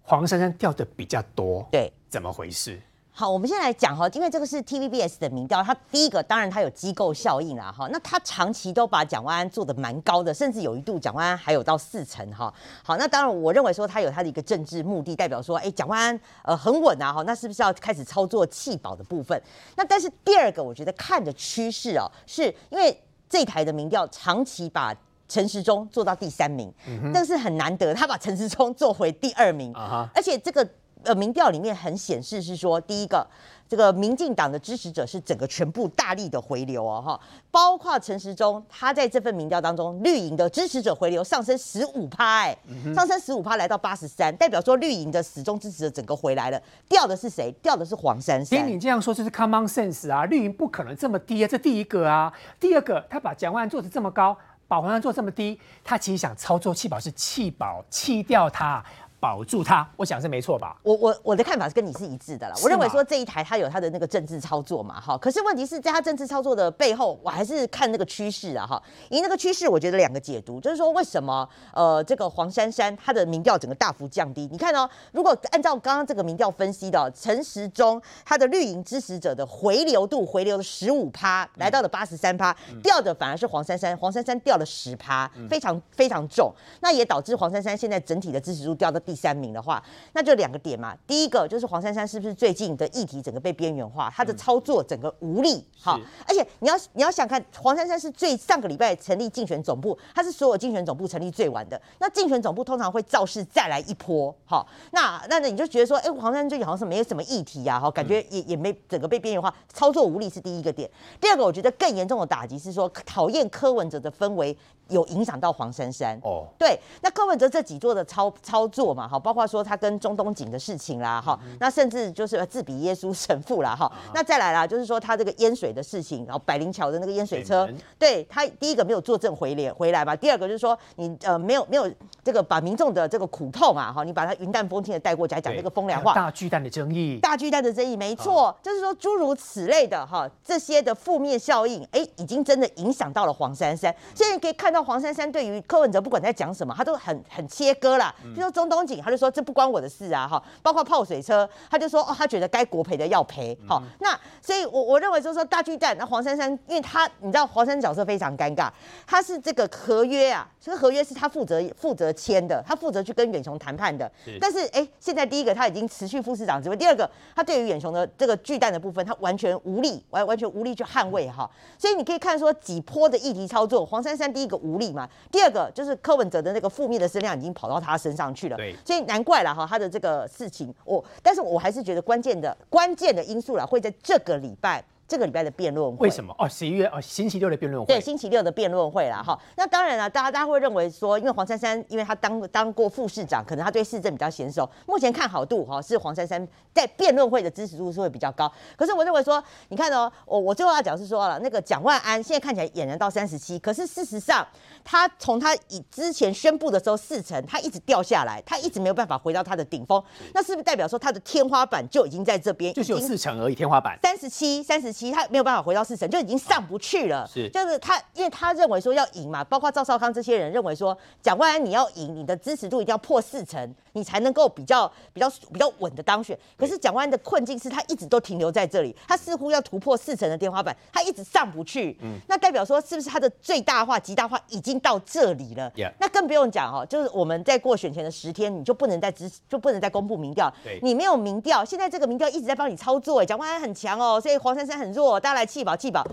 黄珊珊掉的比较多，对，怎么回事？好，我们现在来讲哈，因为这个是 TVBS 的民调，它第一个当然它有机构效应啦哈，那它长期都把蒋万安做的蛮高的，甚至有一度蒋万安还有到四成哈。好，那当然我认为说它有它的一个政治目的，代表说哎蒋万安呃很稳啊哈，那是不是要开始操作弃保的部分？那但是第二个我觉得看的趋势哦，是因为这台的民调长期把陈时中做到第三名，但是很难得他把陈时中做回第二名，而且这个。呃，民调里面很显示是说，第一个，这个民进党的支持者是整个全部大力的回流哦，哈，包括陈时中，他在这份民调当中，绿营的支持者回流上升十五趴，哎，上升十五趴来到八十三，代表说绿营的始终支持者整个回来了，掉的是谁？掉的是黄珊珊。听你这样说就是 common sense 啊，绿营不可能这么低啊，这第一个啊，第二个，他把蒋万做的这么高，把黄珊做这么低，他其实想操作弃保是弃保，弃掉他。保住他，我想是没错吧？我我我的看法是跟你是一致的啦。我认为说这一台它有它的那个政治操作嘛，哈。可是问题是在它政治操作的背后，我还是看那个趋势啊，哈。以那个趋势，我觉得两个解读，就是说为什么呃这个黄珊珊她的民调整个大幅降低？你看哦，如果按照刚刚这个民调分析的哦陈时中他的绿营支持者的回流度回流了十五趴，来到了八十三趴，掉的反而是黄珊珊，黄珊珊掉了十趴，非常非常重。那也导致黄珊珊现在整体的支持度掉到第三名的话，那就两个点嘛。第一个就是黄珊珊是不是最近的议题整个被边缘化，她的操作整个无力，好，而且你要你要想看黄珊珊是最上个礼拜成立竞选总部，她是所有竞选总部成立最晚的。那竞选总部通常会造势再来一波，好，那那你就觉得说，哎、黄珊珊最近好像是没有什么议题呀，哈，感觉也也没整个被边缘化，操作无力是第一个点。第二个，我觉得更严重的打击是说，讨厌柯文哲的氛围有影响到黄珊珊。哦，对，那柯文哲这几座的操操作嘛，哈，包括说他跟中东锦的事情啦，哈，那甚至就是自比耶稣神父啦，哈，那再来啦，就是说他这个淹水的事情，然后百灵桥的那个淹水车对他第一个没有作证回连回来嘛，第二个就是说你呃没有没有这个把民众的这个苦痛啊，哈，你把它云淡风轻的带过去，还讲这个风凉话，大巨蛋的争议，大巨蛋的争议，没错，就是说诸如此类的哈，这些的负面效应，哎，已经真的影响到了黄珊珊。所以你可以看到黄珊珊对于柯文哲不管在讲什么，他都很很切割啦。比如说中东锦，他就说这不关我的事啊，哈，包括泡水车，他就说哦，他觉得该国赔的要赔，好，那所以我我认为就是说大巨蛋，那黄珊珊，因为他你知道黄珊珊角色非常尴尬，他是这个合约啊，这个合约是他负责负责签的，他负责去跟远雄谈判的，但是哎，现在第一个他已经辞去副市长职位，第二个他对于远雄的这个巨蛋的部分，他完全无力，完完全无力去捍卫哈。所以你可以看说几波的议题操作，黄珊珊第一个无力嘛，第二个就是柯文哲的那个负面的声量已经跑到他身上去了，对所以难怪了哈，他的这个事情，我但是我还是觉得关键的关键的因素啦，会在这个礼拜。这个礼拜的辩论会为什么？哦，十一月哦，星期六的辩论会，对，星期六的辩论会啦，哈。那当然了，大家大家会认为说，因为黄珊珊，因为她当当过副市长，可能她对市政比较娴熟。目前看好度哈是黄珊珊在辩论会的支持度是会比较高。可是我认为说，你看哦，我我最后要讲是说了，那个蒋万安现在看起来俨然到三十七，可是事实上，他从他以之前宣布的时候四成，他一直掉下来，他一直没有办法回到他的顶峰。那是不是代表说他的天花板就已经在这边？就是有四成而已，天花板。三十七、三十七，他没有办法回到四成，就已经上不去了。是就是他，因为他认为说要赢嘛，包括赵少康这些人认为说，蒋万安你要赢，你的支持度一定要破四成，你才能够比较比较比较稳的当选。可是蒋万安的困境是他一直都停留在这里，他似乎要突破四成的天花板，他一直上不去。嗯，那代表说是不是他的最大化、极大化已经到这里了那更不用讲哦，就是我们在过选前的十天，你就不能再支，就不能再公布民调对。你没有民调，现在这个民调一直在帮你操作，哎，蒋万安很强哦，所以黄珊珊很弱，大家来气保气保。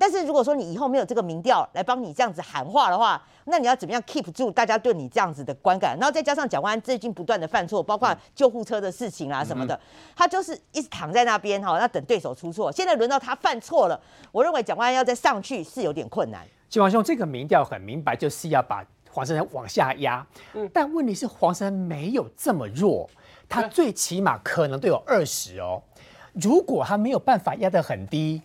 但是如果说你以后没有这个民调来帮你这样子喊话的话，那你要怎么样 keep 住大家对你这样子的观感？然后再加上蒋万安最近不断的犯错，包括救护车的事情啊什么的，他就是一直躺在那边哈，那等对手出错。现在轮到他犯错了，我认为蒋万安要再上去是有点困难。金王兄，这个民调很明白，就是要把黄珊珊往下压。嗯但问题是黄珊珊没有这么弱，他最起码可能都有二十哦。如果他没有办法压得很低，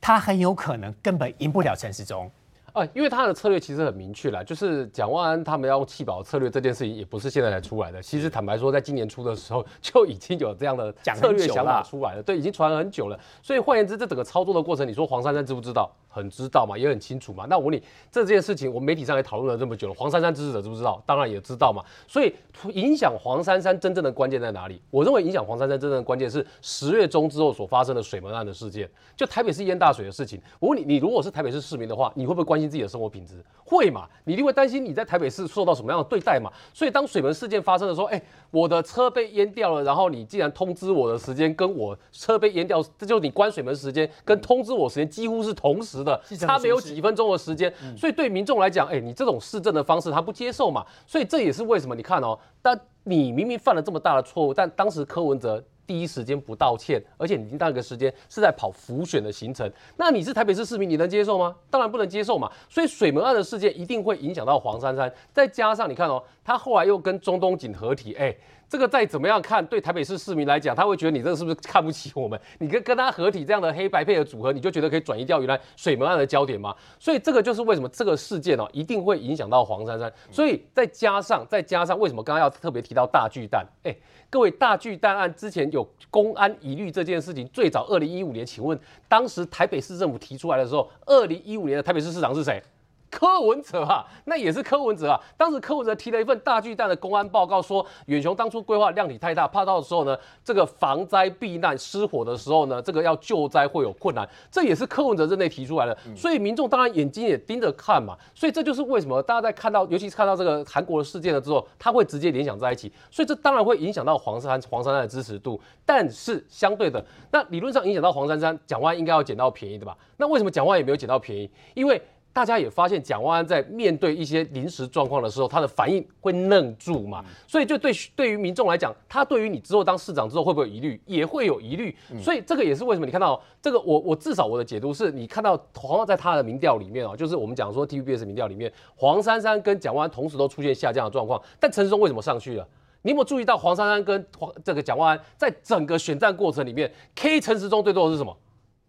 他很有可能根本赢不了陈时中。啊，因为他的策略其实很明确啦，就是蒋万安他们要用弃保策略这件事情，也不是现在才出来的。其实坦白说，在今年初的时候 *laughs* 就已经有这样的策略想法出来了，对，已经传了很久了。所以换言之，这整个操作的过程，你说黄珊珊知不知道？很知道嘛，也很清楚嘛。那我问你，这件事情我们媒体上也讨论了这么久了，黄珊珊支持者知不知道？当然也知道嘛。所以影响黄珊珊真正的关键在哪里？我认为影响黄珊珊真正的关键是十月中之后所发生的水门案的事件，就台北市淹大水的事情。我问你，你如果是台北市市民的话，你会不会关心自己的生活品质？会嘛？你一定会担心你在台北市受到什么样的对待嘛？所以当水门事件发生的时候，哎、我的车被淹掉了，然后你竟然通知我的时间跟我车被淹掉，这就是你关水门时间跟通知我时间几乎是同时的，差没有几分钟的时间。所以对民众来讲，哎、你这种市政的方式他不接受嘛？所以这也是为什么你看哦，但你明明犯了这么大的错误，但当时柯文哲。第一时间不道歉，而且你那个时间是在跑浮选的行程，那你是台北市市民，你能接受吗？当然不能接受嘛。所以水门案的事件一定会影响到黄珊珊，再加上你看哦，他后来又跟中东锦合体，哎、这个再怎么样看，对台北市市民来讲，他会觉得你这个是不是看不起我们？你跟跟他合体这样的黑白配的组合，你就觉得可以转移掉原来水门案的焦点吗？所以这个就是为什么这个事件哦，一定会影响到黄珊珊。所以再加上再加上，为什么刚刚要特别提到大巨蛋？哎，各位大巨蛋案之前有公安疑虑这件事情，最早二零一五年，请问当时台北市政府提出来的时候，二零一五年的台北市市长是谁？柯文哲啊，那也是柯文哲啊。当时柯文哲提了一份大巨蛋的公安报告，说远雄当初规划量体太大，怕到时候呢，这个防灾避难失火的时候呢，这个要救灾会有困难。这也是柯文哲任内提出来的，所以民众当然眼睛也盯着看嘛。所以这就是为什么大家在看到，尤其是看到这个韩国的事件了之后，他会直接联想在一起。所以这当然会影响到黄珊黄珊珊的支持度。但是相对的，那理论上影响到黄珊珊，蒋万应该要捡到便宜的吧？那为什么蒋万也没有捡到便宜？因为大家也发现，蒋万安在面对一些临时状况的时候，他的反应会愣住嘛，所以就对对于民众来讲，他对于你之后当市长之后会不会有疑虑，也会有疑虑。所以这个也是为什么你看到这个，我我至少我的解读是，你看到同样在他的民调里面哦，就是我们讲说 TVBS 民调里面，黄珊珊跟蒋万安同时都出现下降的状况，但陈时中为什么上去了？你有没有注意到黄珊珊跟黄这个蒋万安在整个选战过程里面，K 陈时中最多的是什么？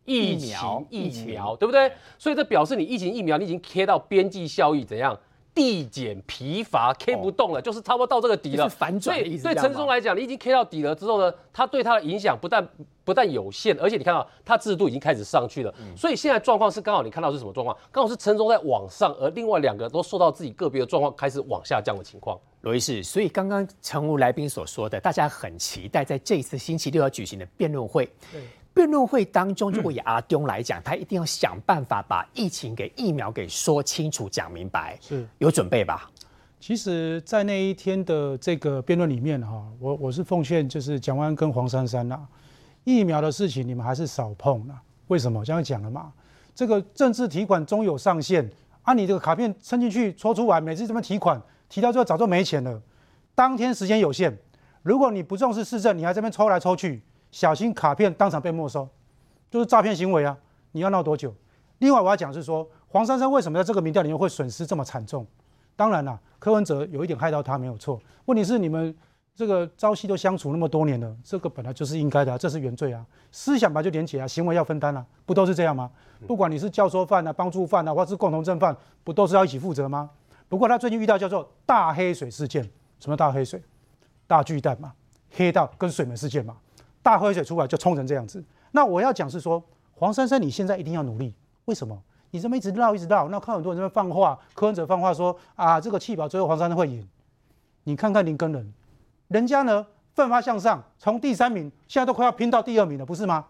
疫情疫苗，对不对？所以这表示你疫情疫苗，你已经 K 到边际效益怎样递减疲乏，K 不动了，就是差不多到这个底了。反转的意思。对陈松来讲，你已经 K 到底了之后呢，它对它的影响不但不但有限，而且你看到它制度已经开始上去了。所以现在状况是刚好你看到是什么状况？刚好是陈松在往上，而另外两个都受到自己个别的状况开始往下降的情况。罗医师，所以刚刚陈吴来宾所说的，大家很期待在这一次星期六要举行的辩论会。辩论会当中，如果以阿东来讲，他一定要想办法把疫情给疫苗给说清楚、讲明白，是有准备吧？其实，在那一天的这个辩论里面，哈，我我是奉劝，就是蒋万跟黄珊珊呐，疫苗的事情你们还是少碰啦。为什么？刚才讲了嘛，这个政治提款终有上限，啊，你这个卡片伸进去抽出来，每次这么提款，提到最后早就没钱了。当天时间有限，如果你不重视市政，你还这边抽来抽去。小心卡片当场被没收，就是诈骗行为啊！你要闹多久？另外我要讲是说，黄珊珊为什么在这个民调里面会损失这么惨重？当然了，柯文哲有一点害到他没有错。问题是你们这个朝夕都相处那么多年了，这个本来就是应该的，这是原罪啊！思想本来就连起啊，行为要分担啊，不都是这样吗？不管你是教唆犯啊、帮助犯啊，或是共同正犯，不都是要一起负责吗？不过他最近遇到叫做大黑水事件，什么大黑水？大巨蛋嘛，黑到跟水门事件嘛。大喝水出来就冲成这样子。那我要讲是说，黄珊珊，你现在一定要努力。为什么？你这么一直绕，一直绕，那看很多人这边放话，柯文哲放话说啊，这个气保最后黄珊珊会赢。你看看林根人，人家呢奋发向上，从第三名现在都快要拼到第二名了，不是吗？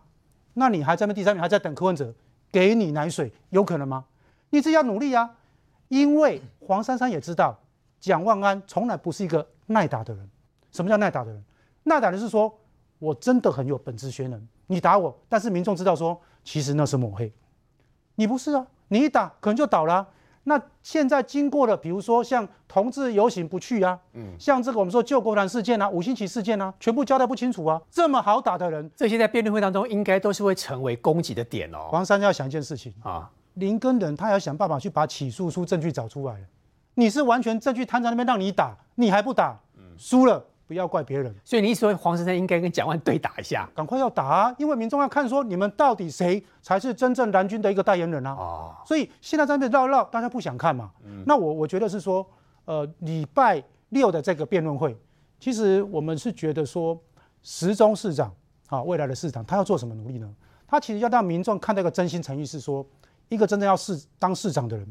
那你还在那第三名，还在等柯文哲给你奶水，有可能吗？你自己要努力啊，因为黄珊珊也知道，蒋万安从来不是一个耐打的人。什么叫耐打的人？耐打的是说。我真的很有本质学能，你打我，但是民众知道说，其实那是抹黑，你不是啊，你一打可能就倒了。那现在经过了，比如说像同志游行不去啊，嗯，像这个我们说救国团事件啊、五星旗事件啊，全部交代不清楚啊，这么好打的人，这些在辩论会当中应该都是会成为攻击的点哦。黄山要想一件事情。啊，林根人他要想办法去把起诉书证据找出来，你是完全证据摊在那边让你打，你还不打，输了。不要怪别人，所以你意思说黄珊珊应该跟蒋万对打一下，赶快要打啊！因为民众要看说你们到底谁才是真正蓝军的一个代言人啊！哦，所以现在在那边绕绕，大家不想看嘛。那我我觉得是说，呃，礼拜六的这个辩论会，其实我们是觉得说，时中市长啊，未来的市长，他要做什么努力呢？他其实要让民众看到一个真心诚意，是说一个真正要市当市长的人，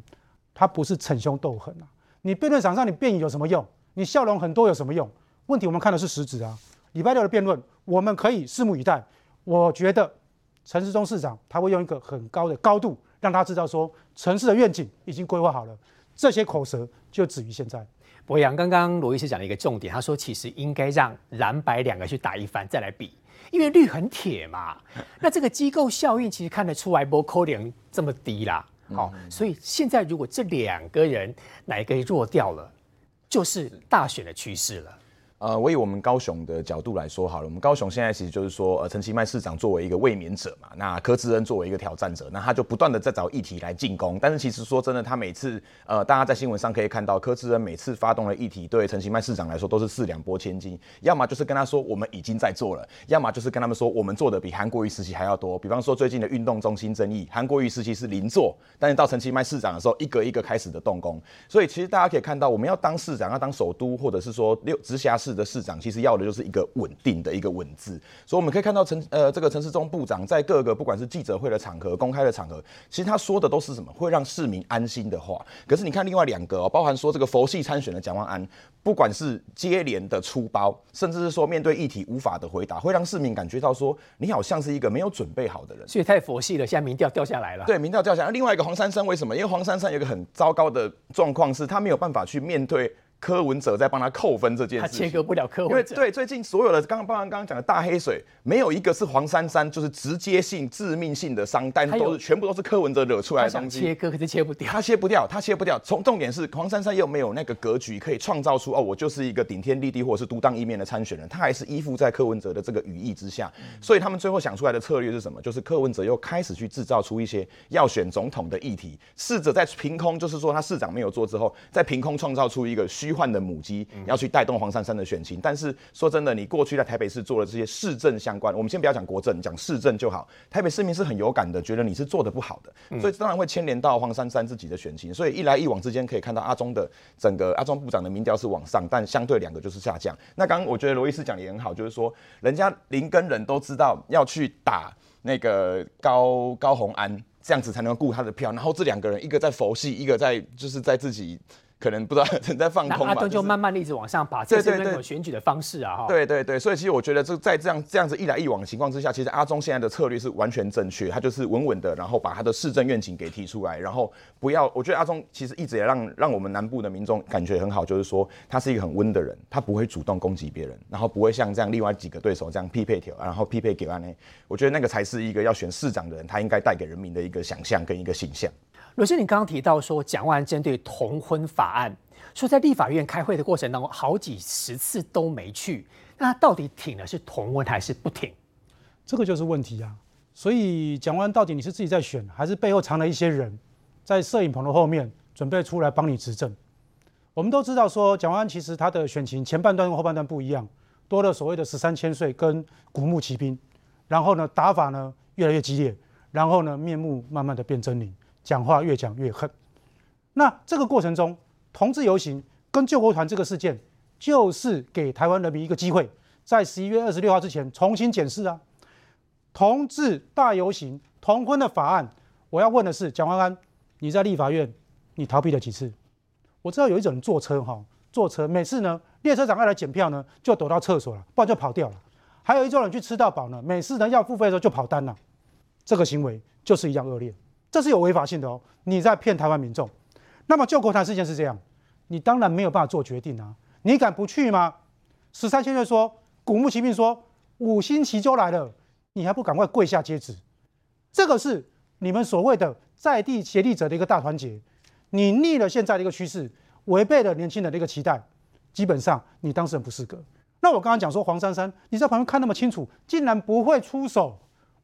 他不是逞凶斗狠啊！你辩论场上你辩有什么用？你笑容很多有什么用？问题我们看的是实质啊，礼拜六的辩论我们可以拭目以待。我觉得陈世忠市长他会用一个很高的高度，让他知道说城市的愿景已经规划好了，这些口舌就止于现在。博洋刚刚罗医师讲了一个重点，他说其实应该让蓝白两个去打一番再来比，因为绿很铁嘛。那这个机构效应其实看得出来，波扣点这么低啦。好，所以现在如果这两个人哪一个弱掉了，就是大选的趋势了。呃，我以我们高雄的角度来说好了，我们高雄现在其实就是说，呃，陈其迈市长作为一个卫冕者嘛，那柯志恩作为一个挑战者，那他就不断的在找议题来进攻。但是其实说真的，他每次，呃，大家在新闻上可以看到，柯志恩每次发动的议题，对陈其迈市长来说都是四两拨千斤，要么就是跟他说我们已经在做了，要么就是跟他们说我们做的比韩国瑜时期还要多。比方说最近的运动中心争议，韩国瑜时期是零做，但是到陈其迈市长的时候，一个一个开始的动工。所以其实大家可以看到，我们要当市长，要当首都或者是说六直辖市的市长，其实要。要的就是一个稳定的一个稳字，所以我们可以看到陈呃这个陈世忠部长在各个不管是记者会的场合、公开的场合，其实他说的都是什么会让市民安心的话。可是你看另外两个哦，包含说这个佛系参选的蒋万安，不管是接连的出包，甚至是说面对议题无法的回答，会让市民感觉到说你好像是一个没有准备好的人，所以太佛系了，现在民调掉下来了。对，民调掉下来。另外一个黄珊珊为什么？因为黄珊珊有一个很糟糕的状况是，他没有办法去面对。柯文哲在帮他扣分这件事，他切割不了柯文哲。因为对最近所有的刚刚包含刚刚讲的大黑水，没有一个是黄珊珊，就是直接性、致命性的伤，但都是全部都是柯文哲惹出来的东西。切割可是切不掉，他切不掉，他切不掉。从重点是黄珊珊又没有那个格局，可以创造出哦，我就是一个顶天立地或者是独当一面的参选人。他还是依附在柯文哲的这个羽翼之下，所以他们最后想出来的策略是什么？就是柯文哲又开始去制造出一些要选总统的议题，试着在凭空，就是说他市长没有做之后，在凭空创造出一个虚幻的母鸡。要去带动黄珊珊的选情，但是说真的，你过去在台北市做的这些市政相关，我们先不要讲国政，讲市政就好。台北市民是很有感的，觉得你是做的不好的，所以当然会牵连到黄珊珊自己的选情。所以一来一往之间，可以看到阿中的整个阿中部长的民调是往上，但相对两个就是下降。那刚刚我觉得罗伊斯讲的也很好，就是说人家林跟人都知道要去打那个高高红安，这样子才能顾他的票，然后这两个人一个在佛系，一个在就是在自己。可能不知道正在放空嘛，阿敦就慢慢的一直往上爬，这是那种选举的方式啊，哈。对对对，所以其实我觉得这在这样这样子一来一往的情况之下，其实阿中现在的策略是完全正确，他就是稳稳的，然后把他的市政愿景给提出来，然后不要，我觉得阿中其实一直也让让我们南部的民众感觉很好，就是说他是一个很温的人，他不会主动攻击别人，然后不会像这样另外几个对手这样匹配条，然后匹配给安内，我觉得那个才是一个要选市长的人，他应该带给人民的一个想象跟一个形象。罗先你刚刚提到说，蒋万针对同婚法案。说在立法院开会的过程当中，好几十次都没去，那他到底挺的是同婚还是不挺？这个就是问题啊！所以讲完到底你是自己在选，还是背后藏了一些人在摄影棚的后面准备出来帮你执政？我们都知道说蒋万安其实他的选情前半段跟后半段不一样，多了所谓的十三千岁跟古墓奇兵，然后呢打法呢越来越激烈，然后呢面目慢慢的变狰狞，讲话越讲越恨。那这个过程中。同志游行跟救国团这个事件，就是给台湾人民一个机会，在十一月二十六号之前重新检视啊。同志大游行同婚的法案，我要问的是蒋万安，你在立法院你逃避了几次？我知道有一种人坐车哈，坐车每次呢列车长要来检票呢，就躲到厕所了，不然就跑掉了。还有一种人去吃到饱呢，每次呢要付费的时候就跑单了。这个行为就是一样恶劣，这是有违法性的哦，你在骗台湾民众。那么救国团事件是这样。你当然没有办法做决定啊！你敢不去吗？十三先生说，古墓奇兵说，五星旗就来了，你还不赶快跪下接旨？这个是你们所谓的在地协力者的一个大团结。你逆了现在的一个趋势，违背了年轻人的一个期待，基本上你当事人不适格。那我刚刚讲说黄珊珊，你在旁边看那么清楚，竟然不会出手，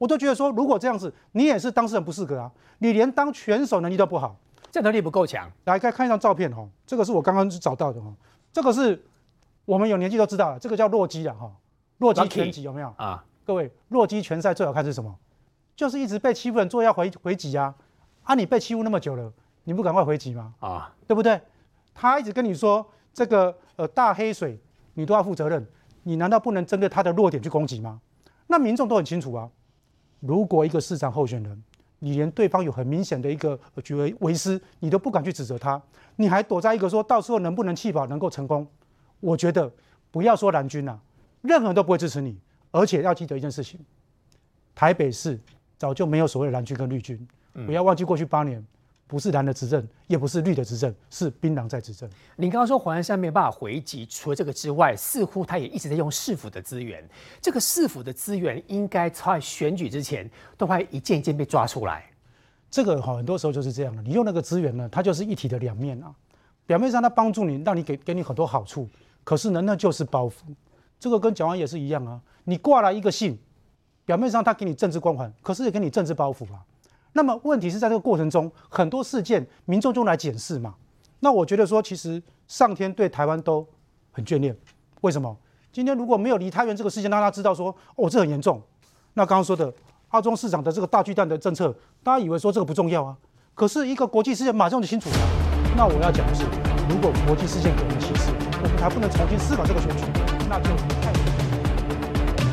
我都觉得说，如果这样子，你也是当事人不适格啊！你连当拳手能力都不好。战斗力不够强，来看看一张照片哦，这个是我刚刚找到的哈，这个是我们有年纪都知道了，这个叫洛基啊哈，洛基拳击有没有啊？各位，洛基拳赛最好看是什么？就是一直被欺负人做要回回击啊！啊，你被欺负那么久了，你不赶快回击吗？啊，对不对？他一直跟你说这个呃大黑水，你都要负责任，你难道不能针对他的弱点去攻击吗？那民众都很清楚啊，如果一个市长候选人。你连对方有很明显的一个举为为师，你都不敢去指责他，你还躲在一个说到时候能不能弃保能够成功？我觉得不要说蓝军啊，任何人都不会支持你。而且要记得一件事情，台北市早就没有所谓的蓝军跟绿军，不要忘记过去八年。不是蓝的执政，也不是绿的执政，是槟榔在执政。你刚刚说黄珊珊没有办法回击，除了这个之外，似乎他也一直在用市府的资源。这个市府的资源应该在选举之前都会一件一件被抓出来。这个哈，很多时候就是这样的。你用那个资源呢，它就是一体的两面啊。表面上它帮助你，让你给给你很多好处，可是呢，那就是包袱。这个跟蒋万也是一样啊，你挂了一个信，表面上他给你政治光环，可是也给你政治包袱啊。那么问题是在这个过程中，很多事件民众就来检视嘛。那我觉得说，其实上天对台湾都很眷恋。为什么？今天如果没有梨泰院这个事件，让大家知道说，哦，这很严重。那刚刚说的阿中市长的这个大巨蛋的政策，大家以为说这个不重要啊？可是一个国际事件马上就清楚了。那我要讲的是，如果国际事件给人启示，我们还不能重新思考这个选举，那就。